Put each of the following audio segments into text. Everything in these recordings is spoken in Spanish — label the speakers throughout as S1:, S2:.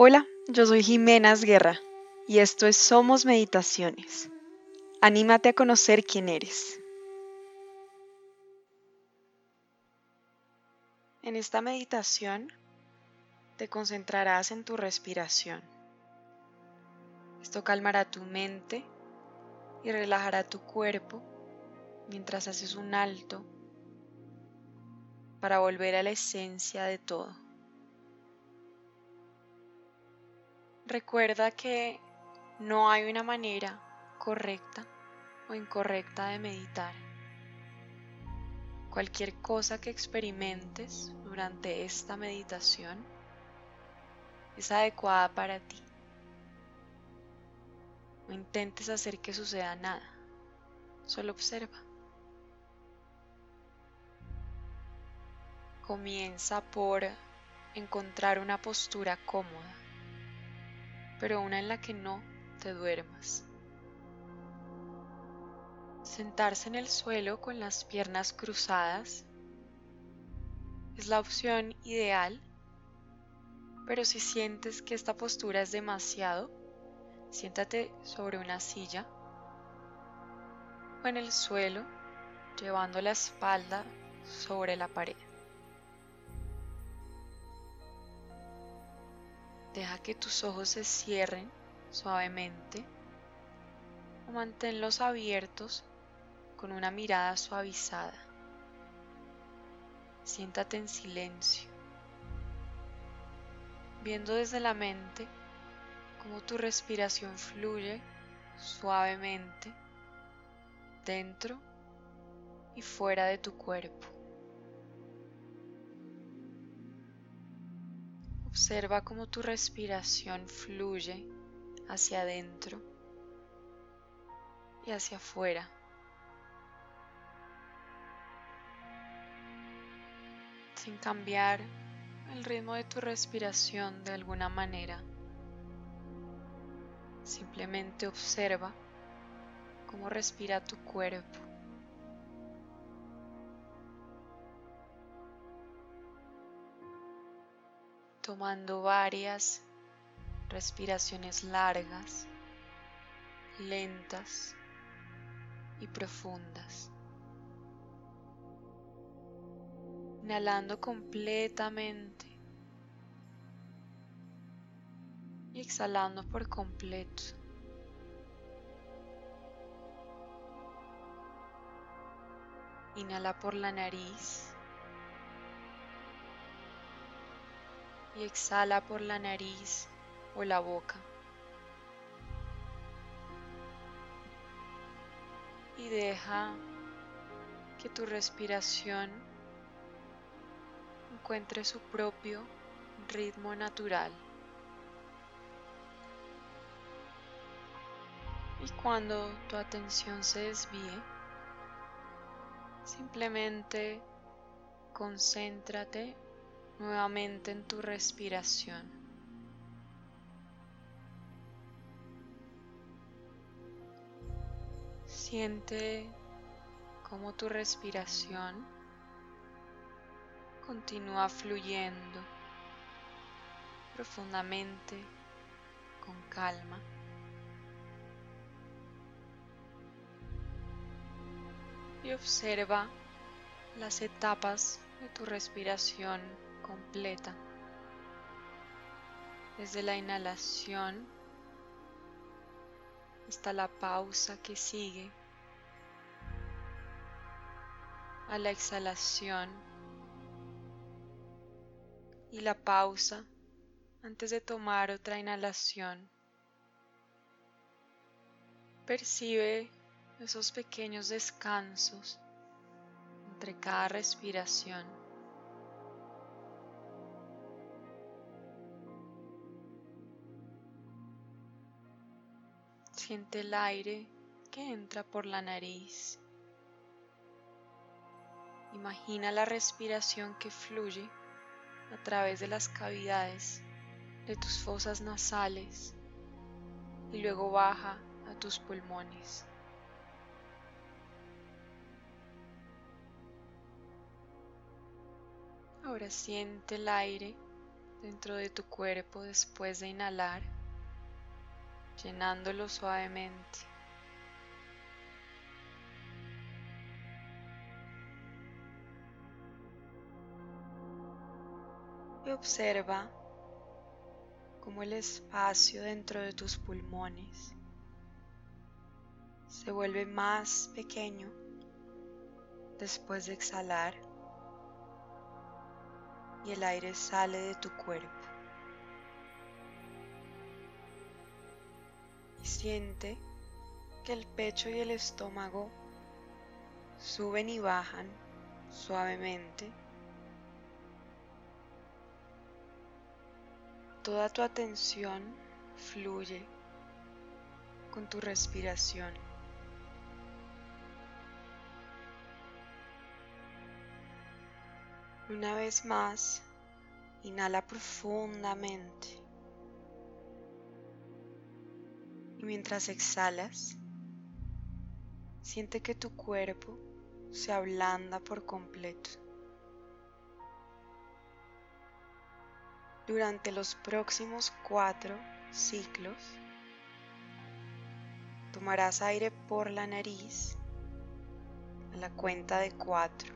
S1: Hola, yo soy Jimenas Guerra y esto es Somos Meditaciones. Anímate a conocer quién eres. En esta meditación te concentrarás en tu respiración. Esto calmará tu mente y relajará tu cuerpo mientras haces un alto para volver a la esencia de todo. Recuerda que no hay una manera correcta o incorrecta de meditar. Cualquier cosa que experimentes durante esta meditación es adecuada para ti. No intentes hacer que suceda nada, solo observa. Comienza por encontrar una postura cómoda, pero una en la que no te duermas. Sentarse en el suelo con las piernas cruzadas es la opción ideal, pero si sientes que esta postura es demasiado, siéntate sobre una silla o en el suelo llevando la espalda sobre la pared. Deja que tus ojos se cierren suavemente o manténlos abiertos con una mirada suavizada. Siéntate en silencio, viendo desde la mente cómo tu respiración fluye suavemente dentro y fuera de tu cuerpo. Observa cómo tu respiración fluye hacia adentro y hacia afuera. Sin cambiar el ritmo de tu respiración de alguna manera. Simplemente observa cómo respira tu cuerpo. Tomando varias respiraciones largas, lentas y profundas. Inhalando completamente y exhalando por completo. Inhala por la nariz. Y exhala por la nariz o la boca. Y deja que tu respiración encuentre su propio ritmo natural. Y cuando tu atención se desvíe, simplemente concéntrate nuevamente en tu respiración. Siente cómo tu respiración continúa fluyendo profundamente con calma. Y observa las etapas de tu respiración completa. Desde la inhalación hasta la pausa que sigue. A la exhalación y la pausa antes de tomar otra inhalación. Percibe esos pequeños descansos entre cada respiración. Siente el aire que entra por la nariz. Imagina la respiración que fluye a través de las cavidades de tus fosas nasales y luego baja a tus pulmones. Ahora siente el aire dentro de tu cuerpo después de inhalar, llenándolo suavemente. Y observa cómo el espacio dentro de tus pulmones se vuelve más pequeño después de exhalar y el aire sale de tu cuerpo. Siente que el pecho y el estómago suben y bajan suavemente. Toda tu atención fluye con tu respiración. Una vez más, inhala profundamente. Y mientras exhalas, siente que tu cuerpo se ablanda por completo. Durante los próximos cuatro ciclos, tomarás aire por la nariz a la cuenta de cuatro.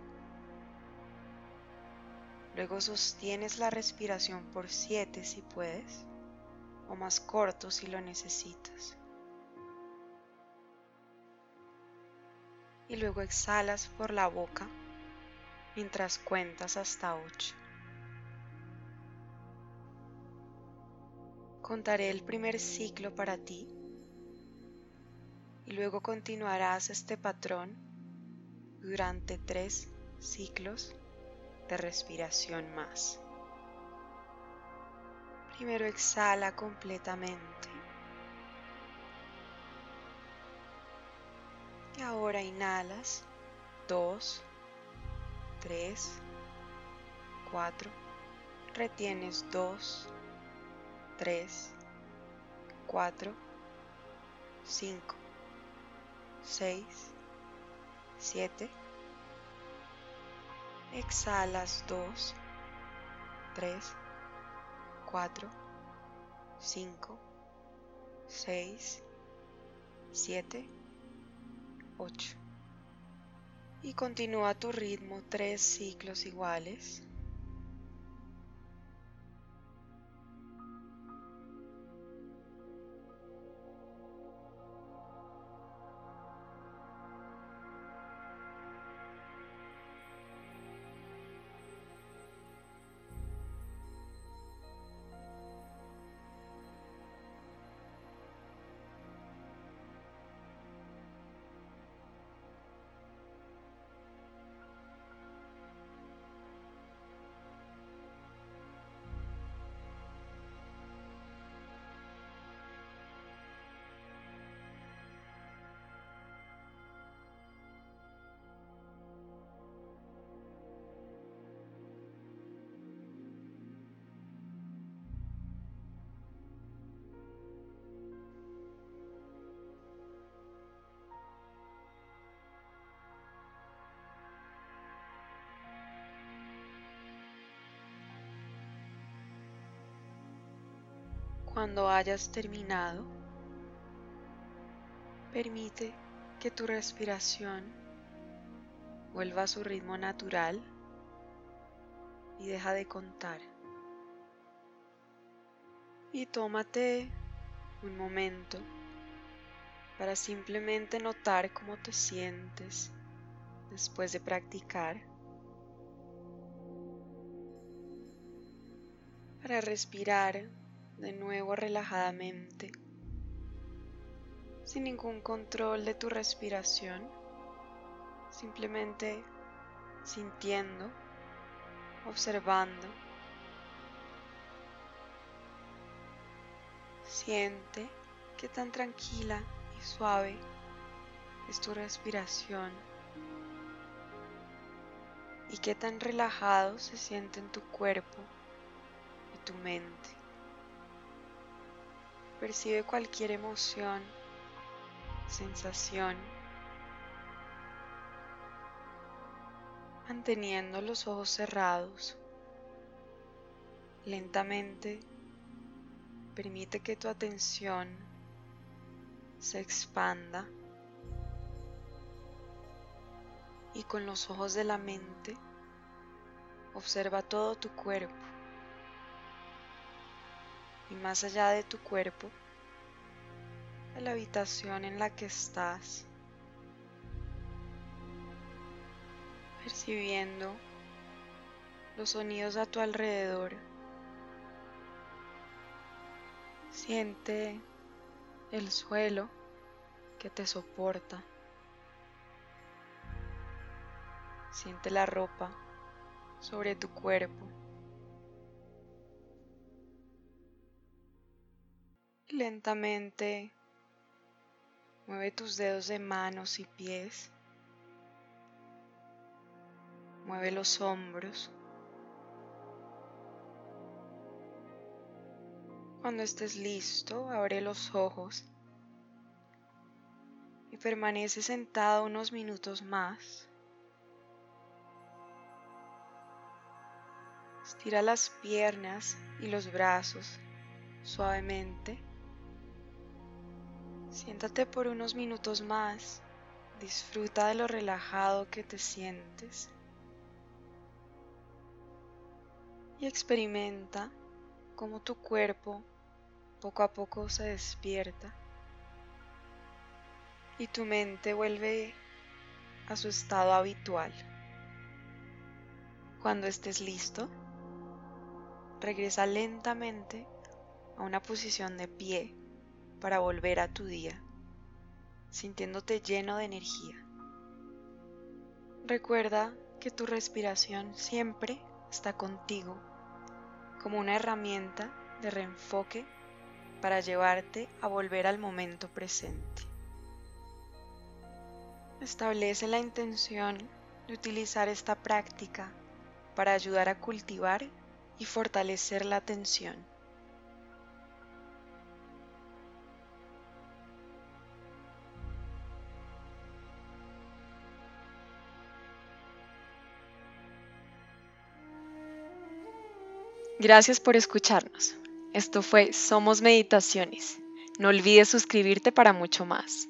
S1: Luego sostienes la respiración por 7 si puedes, o más corto si lo necesitas. Y luego exhalas por la boca mientras cuentas hasta 8. Contaré el primer ciclo para ti y luego continuarás este patrón durante tres ciclos de respiración más. Primero exhala completamente. Y ahora inhalas. 2, 3, 4. Retienes 2, 3, 4, 5, 6, 7, Exhalas 2, 3, 4, 5, 6, 7, 8. Y continúa tu ritmo tres ciclos iguales. Cuando hayas terminado, permite que tu respiración vuelva a su ritmo natural y deja de contar. Y tómate un momento para simplemente notar cómo te sientes después de practicar. Para respirar de nuevo relajadamente, sin ningún control de tu respiración, simplemente sintiendo, observando. Siente qué tan tranquila y suave es tu respiración y qué tan relajado se siente en tu cuerpo y tu mente. Percibe cualquier emoción, sensación, manteniendo los ojos cerrados. Lentamente permite que tu atención se expanda y con los ojos de la mente observa todo tu cuerpo y más allá de tu cuerpo, de la habitación en la que estás, percibiendo los sonidos a tu alrededor. Siente el suelo que te soporta. Siente la ropa sobre tu cuerpo. Lentamente mueve tus dedos de manos y pies. Mueve los hombros. Cuando estés listo, abre los ojos y permanece sentado unos minutos más. Estira las piernas y los brazos suavemente. Siéntate por unos minutos más, disfruta de lo relajado que te sientes. Y experimenta cómo tu cuerpo poco a poco se despierta. Y tu mente vuelve a su estado habitual. Cuando estés listo, regresa lentamente a una posición de pie para volver a tu día, sintiéndote lleno de energía. Recuerda que tu respiración siempre está contigo como una herramienta de reenfoque para llevarte a volver al momento presente. Establece la intención de utilizar esta práctica para ayudar a cultivar y fortalecer la atención Gracias por escucharnos. Esto fue Somos Meditaciones. No olvides suscribirte para mucho más.